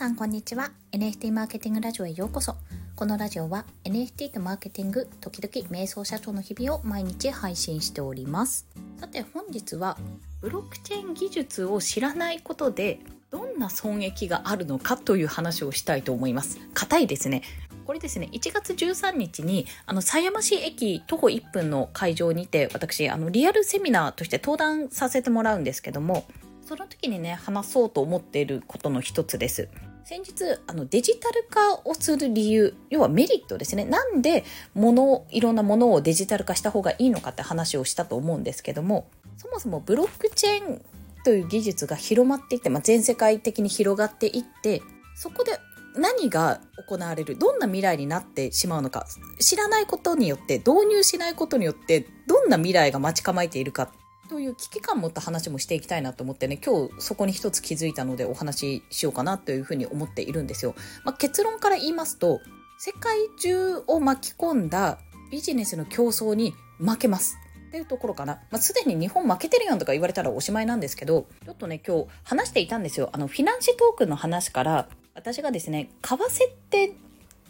さんこんにちは。NFT マーケティングラジオへようこそ。このラジオは NFT とマーケティング時々瞑想社長の日々を毎日配信しております。さて本日はブロックチェーン技術を知らないことでどんな損益があるのかという話をしたいと思います。硬いですね。これですね1月13日にあの狭山市駅徒歩1分の会場にて私あのリアルセミナーとして登壇させてもらうんですけどもその時にね話そうと思っていることの一つです。先日あのデジタル化をする理由要はメリットですね。なんで物いろんなものをデジタル化した方がいいのかって話をしたと思うんですけどもそもそもブロックチェーンという技術が広まっていって、まあ、全世界的に広がっていってそこで何が行われるどんな未来になってしまうのか知らないことによって導入しないことによってどんな未来が待ち構えているかという危機感を持った話もしていきたいなと思ってね今日そこに一つ気づいたのでお話ししようかなというふうに思っているんですよ。まあ、結論から言いますと世界中を巻き込んだビジネスの競争に負けます。っていうところかな。まあ、すでに日本負けてるやんとか言われたらおしまいなんですけど、ちょっとね、今日話していたんですよ。あの、フィナンシェトークの話から、私がですね、為替って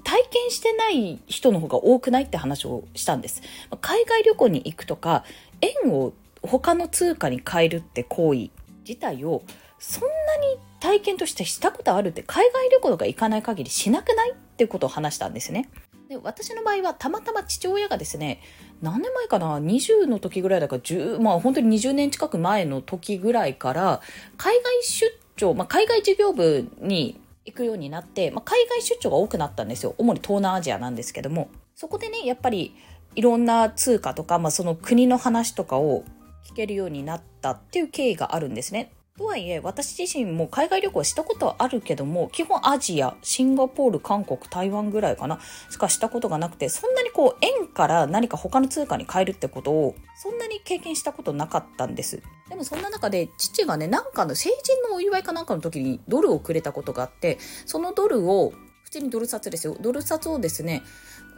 体験してない人の方が多くないって話をしたんです。海外旅行に行くとか、円を他の通貨に変えるって行為自体をそんなに体験としてしたことあるって海外旅行とか行かない限りしなくないっていうことを話したんですね。で私の場合はたまたま父親がですね何年前かな？20の時ぐらいだから10まあ本当に20年近く前の時ぐらいから海外出張、まあ、海外事業部に行くようになって、まあ、海外出張が多くなったんですよ。主に東南アジアなんですけども。そこでねやっぱりいろんな通貨とか、まあ、その国の話とかを聞けるようになったっていう経緯があるんですね。とはいえ、私自身も海外旅行したことはあるけども、基本アジア、シンガポール、韓国、台湾ぐらいかな、しかしたことがなくて、そんなにこう、円から何か他の通貨に変えるってことを、そんなに経験したことなかったんです。でもそんな中で、父がね、なんかの成人のお祝いかなんかの時にドルをくれたことがあって、そのドルを、普通にドル札ですよ。ドル札をですね、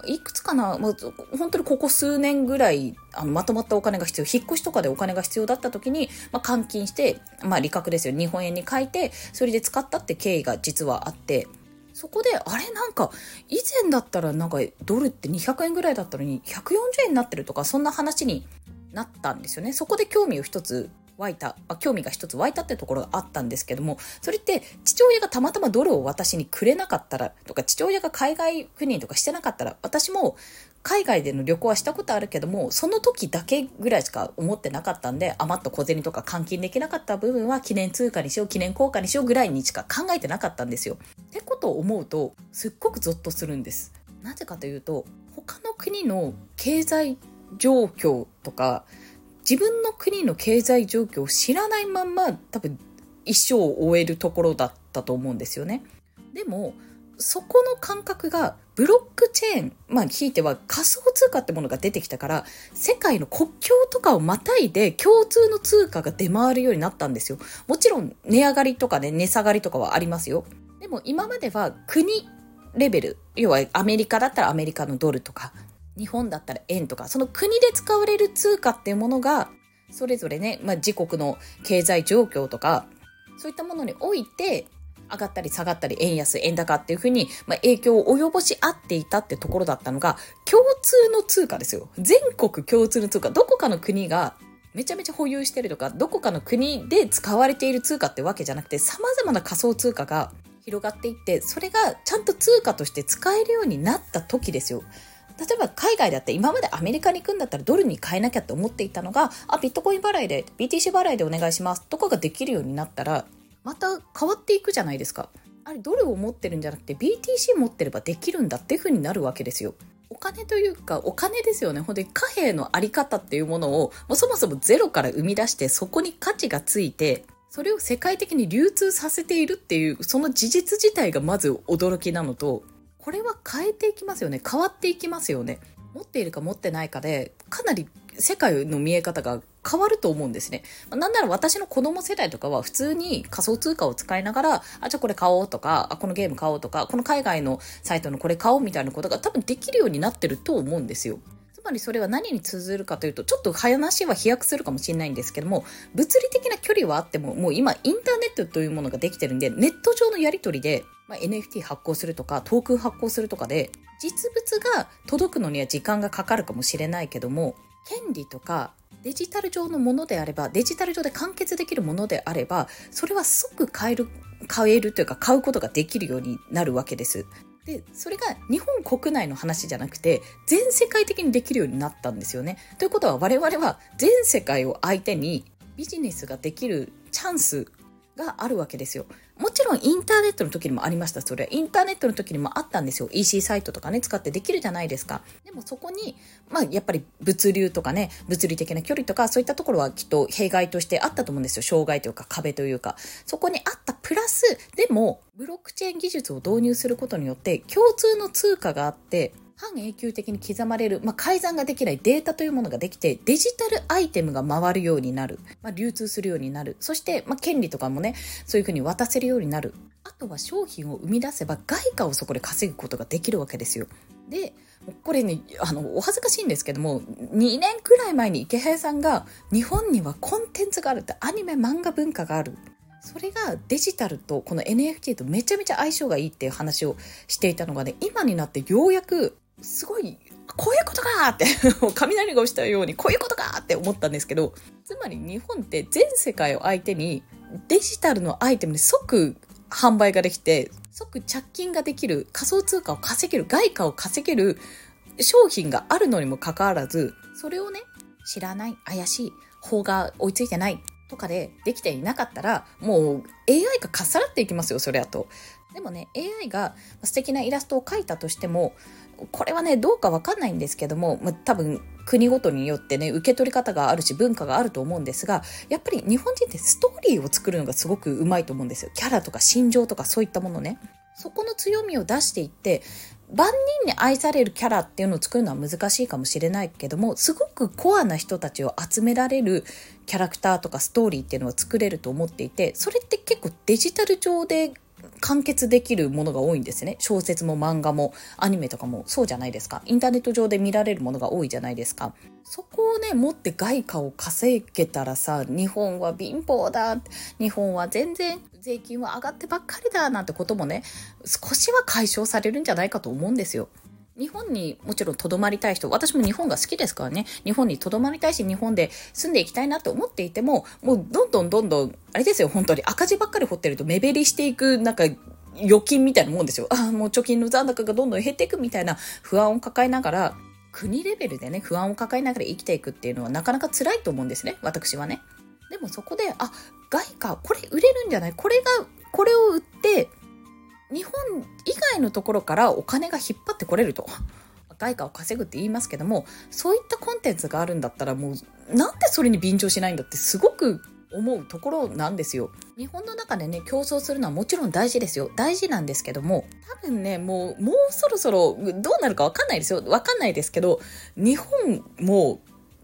いくつかな、もう本当にここ数年ぐらいあのまとまったお金が必要。引っ越しとかでお金が必要だった時に、まあ、換金して、まあ、利確ですよ。日本円に変えてそれで使ったって経緯が実はあって。そこであれなんか以前だったらなんかドルって200円ぐらいだったのに140円になってるとかそんな話になったんですよね。そこで興味を一つ湧いた、あ、興味が一つ湧いたってところがあったんですけども、それって父親がたまたまドルを私にくれなかったら、とか父親が海外赴任とかしてなかったら、私も海外での旅行はしたことあるけども、その時だけぐらいしか思ってなかったんで、余った小銭とか換金できなかった部分は記念通貨にしよう、記念硬貨にしようぐらいにしか考えてなかったんですよ。ってことを思うと、すっごくゾッとするんです。なぜかというと、他の国の経済状況とか、自分の国の経済状況を知らないまんま多分一生を終えるところだったと思うんですよね。でも、そこの感覚がブロックチェーン、まあ、ひいては仮想通貨ってものが出てきたから、世界の国境とかをまたいで共通の通貨が出回るようになったんですよ。もちろん値上がりとかね、値下がりとかはありますよ。でも今までは国レベル、要はアメリカだったらアメリカのドルとか、日本だったら円とか、その国で使われる通貨っていうものが、それぞれね、まあ、自国の経済状況とか、そういったものにおいて、上がったり下がったり、円安、円高っていうふうに、まあ、影響を及ぼし合っていたってところだったのが、共通の通貨ですよ。全国共通の通貨。どこかの国がめちゃめちゃ保有してるとか、どこかの国で使われている通貨ってわけじゃなくて、様々な仮想通貨が広がっていって、それがちゃんと通貨として使えるようになった時ですよ。例えば海外だって今までアメリカに行くんだったらドルに変えなきゃって思っていたのが、あ、ビットコイン払いで、BTC 払いでお願いしますとかができるようになったら、また変わっていくじゃないですか。あれ、ドルを持ってるんじゃなくて BTC 持ってればできるんだっていう風になるわけですよ。お金というか、お金ですよね。本当に貨幣のあり方っていうものを、もうそもそもゼロから生み出して、そこに価値がついて、それを世界的に流通させているっていう、その事実自体がまず驚きなのと、これは変えていきますよね。変わっていきますよね。持っているか持ってないかで、かなり世界の見え方が変わると思うんですね。なんなら私の子供世代とかは普通に仮想通貨を使いながら、あ、じゃあこれ買おうとか、あ、このゲーム買おうとか、この海外のサイトのこれ買おうみたいなことが多分できるようになってると思うんですよ。つまりそれは何に通ずるかというと、ちょっと話は飛躍するかもしれないんですけども、物理的な距離はあっても、もう今インターネットというものができてるんで、ネット上のやり取りで、まあ、NFT 発行するとかトークン発行するとかで実物が届くのには時間がかかるかもしれないけども権利とかデジタル上のものであればデジタル上で完結できるものであればそれは即買える買えるというか買うことができるようになるわけです。でそれが日本国内の話じゃなくて全世界的にできるようになったんですよね。ということは我々は全世界を相手にビジネスができるチャンスがあるわけですよ。もちろんインターネットの時にもありました、それ。インターネットの時にもあったんですよ。EC サイトとかね、使ってできるじゃないですか。でもそこに、まあやっぱり物流とかね、物理的な距離とか、そういったところはきっと弊害としてあったと思うんですよ。障害というか壁というか。そこにあったプラス、でも、ブロックチェーン技術を導入することによって、共通の通貨があって、半永久的に刻まれる、まあ、改ざんができないデータというものができて、デジタルアイテムが回るようになる。まあ、流通するようになる。そして、まあ、権利とかもね、そういうふうに渡せるようになる。あとは商品を生み出せば外貨をそこで稼ぐことができるわけですよ。で、これね、あの、お恥ずかしいんですけども、2年くらい前に池早さんが、日本にはコンテンツがあるって、アニメ漫画文化がある。それがデジタルとこの NFT とめちゃめちゃ相性がいいっていう話をしていたのがね、今になってようやくすごい、こういうことかって 雷が落ちたように、こういうことかって思ったんですけど、つまり日本って全世界を相手にデジタルのアイテムに即販売ができて、即着金ができる、仮想通貨を稼げる、外貨を稼げる商品があるのにもかかわらず、それをね、知らない、怪しい、法が追いついてないとかでできていなかったら、もう AI がかっさらっていきますよ、それやと。でもね、AI が素敵なイラストを描いたとしても、これはね、どうかわかんないんですけども、ま、多分国ごとによってね、受け取り方があるし文化があると思うんですが、やっぱり日本人ってストーリーを作るのがすごくうまいと思うんですよ。キャラとか心情とかそういったものね。そこの強みを出していって、万人に愛されるキャラっていうのを作るのは難しいかもしれないけども、すごくコアな人たちを集められるキャラクターとかストーリーっていうのは作れると思っていて、それって結構デジタル上で完結できるものが多いんですね。小説も漫画もアニメとかもそうじゃないですか。インターネット上で見られるものが多いじゃないですか。そこをね、持って外貨を稼げたらさ、日本は貧乏だ。日本は全然税金は上がってばっかりだ。なんてこともね、少しは解消されるんじゃないかと思うんですよ。日本にもちろん留まりたい人、私も日本が好きですからね、日本に留まりたいし、日本で住んでいきたいなと思っていても、もうどんどんどんどん、あれですよ、本当に赤字ばっかり掘ってると目減りしていく、なんか、預金みたいなもんですよ。ああ、もう貯金の残高がどんどん減っていくみたいな不安を抱えながら、国レベルでね、不安を抱えながら生きていくっていうのはなかなか辛いと思うんですね、私はね。でもそこで、あ、外貨、これ売れるんじゃない？これが、これを売って、日本以外のところからお金が引っ張ってこれると。外貨を稼ぐって言いますけども、そういったコンテンツがあるんだったらもう、なんでそれに便乗しないんだってすごく思うところなんですよ。日本の中でね、競争するのはもちろん大事ですよ。大事なんですけども、多分ね、もう、もうそろそろどうなるかわかんないですよ。わかんないですけど、日本も、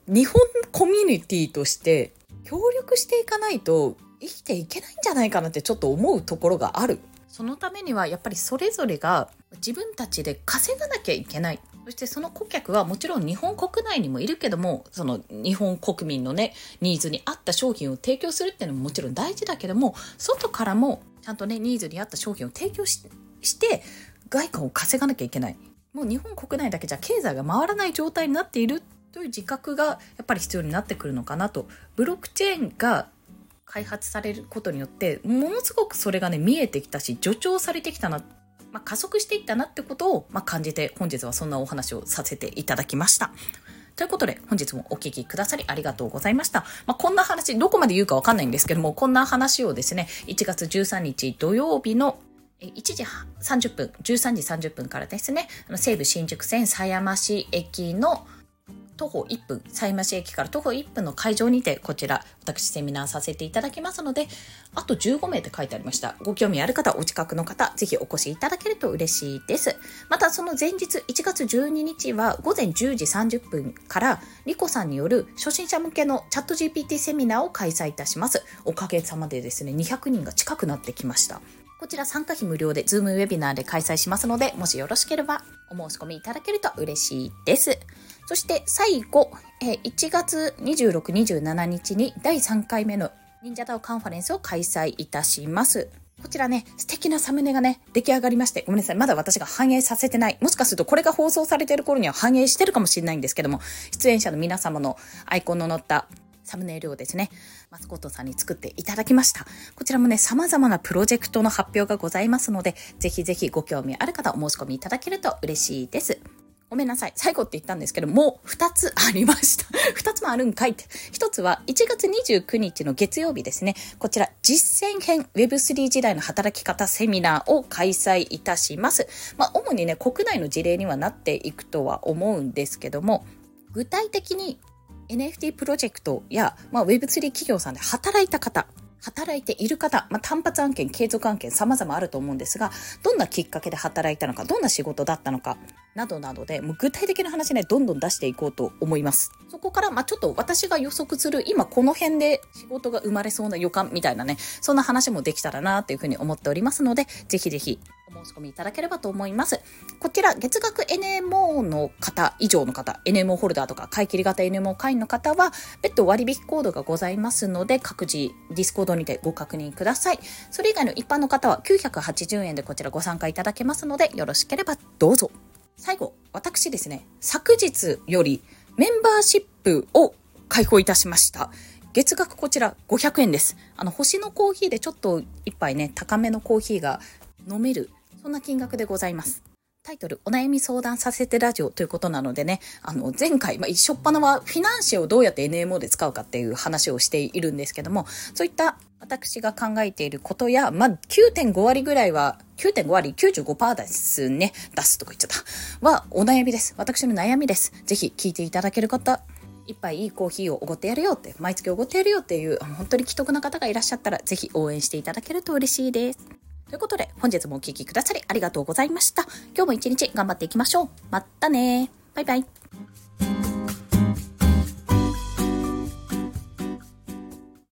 日本コミュニティとして協力していかないと生きていけないんじゃないかなってちょっと思うところがある。そのためにはやっぱりそれぞれが自分たちで稼がなきゃいけない。そしてその顧客はもちろん日本国内にもいるけども、その日本国民のね、ニーズに合った商品を提供するっていうのももちろん大事だけども、外からもちゃんとね、ニーズに合った商品を提供しして、外貨を稼がなきゃいけない。もう日本国内だけじゃ経済が回らない状態になっているという自覚がやっぱり必要になってくるのかなと。ブロックチェーンが開発されることによってものすごくそれがね見えてきたし助長されてきたな、まあ、加速していったなってことを、まあ、感じて本日はそんなお話をさせていただきました。ということで、本日もお聞きくださりありがとうございました。まあ、こんな話、どこまで言うかわかんないんですけども、こんな話をですね、1月13日土曜日の1時30分、13時30分からですね、西武新宿線狭山市駅の徒歩1分、狭山市駅から徒歩1分の会場にて、こちら、私セミナーさせていただきますので、あと15名って書いてありました。ご興味ある方、お近くの方、ぜひお越しいただけると嬉しいです。また、その前日、1月12日は午前10時30分から、リコさんによる初心者向けのチャット GPT セミナーを開催いたします。おかげさまでですね、200人が近くなってきました。こちら参加費無料で Zoom ウェビナーで開催しますので、もしよろしければお申し込みいただけると嬉しいです。そして最後、え1月26、27日に第3回目の忍者ダオカンファレンスを開催いたします。こちらね、素敵なサムネがね、出来上がりまして、ごめんなさい。まだ私が反映させてない。もしかするとこれが放送されてる頃には反映してるかもしれないんですけども、出演者の皆様のアイコンの載ったサムネイルをですね、マスコットさんに作っていただきました。こちらもね、様々なプロジェクトの発表がございますので、ぜひぜひご興味ある方お申し込みいただけると嬉しいです。ごめんなさい。最後って言ったんですけど、もう2つありました。2つもあるんかいって。1つは1月29日の月曜日ですね。こちら実践編 Web3 時代の働き方セミナーを開催いたします。まあ、主にね、国内の事例にはなっていくとは思うんですけども、具体的に NFT プロジェクトや、まあ、Web3 企業さんで働いた方、働いている方、まあ、単発案件、継続案件様々あると思うんですが、どんなきっかけで働いたのか、どんな仕事だったのか、などなどで、もう具体的な話ね、どんどん出していこうと思います。そこから、まあ、ちょっと私が予測する、今この辺で仕事が生まれそうな予感みたいなね、そんな話もできたらなというふうに思っておりますので、ぜひぜひお申し込みいただければと思います。こちら、月額 NMO の方以上の方、NMO ホルダーとか買い切り型 NMO 会員の方は、別途割引コードがございますので、各自ディスコードにてご確認ください。それ以外の一般の方は980円でこちらご参加いただけますので、よろしければどうぞ。最後、私ですね、昨日よりメンバーシップを開放いたしました。月額こちら500円です。あの、星のコーヒーでちょっと一杯ね、高めのコーヒーが飲めるそんな金額でございます。タイトル、お悩み相談させてラジオということなのでね、あの、前回、まあ、一緒っぱなはフィナンシェをどうやって NMO で使うかっていう話をしているんですけども、そういった私が考えていることや、まあ、9.5割ぐらいは、9.5割、95%ですね。出すとか言っちゃった。は、お悩みです。私の悩みです。ぜひ聞いていただける方、一杯いいコーヒーをおごってやるよって、毎月おごってやるよっていう、本当に既得な方がいらっしゃったら、ぜひ応援していただけると嬉しいです。ということで、本日もお聴きくださりありがとうございました。今日も一日頑張っていきましょう。またねバイバイ。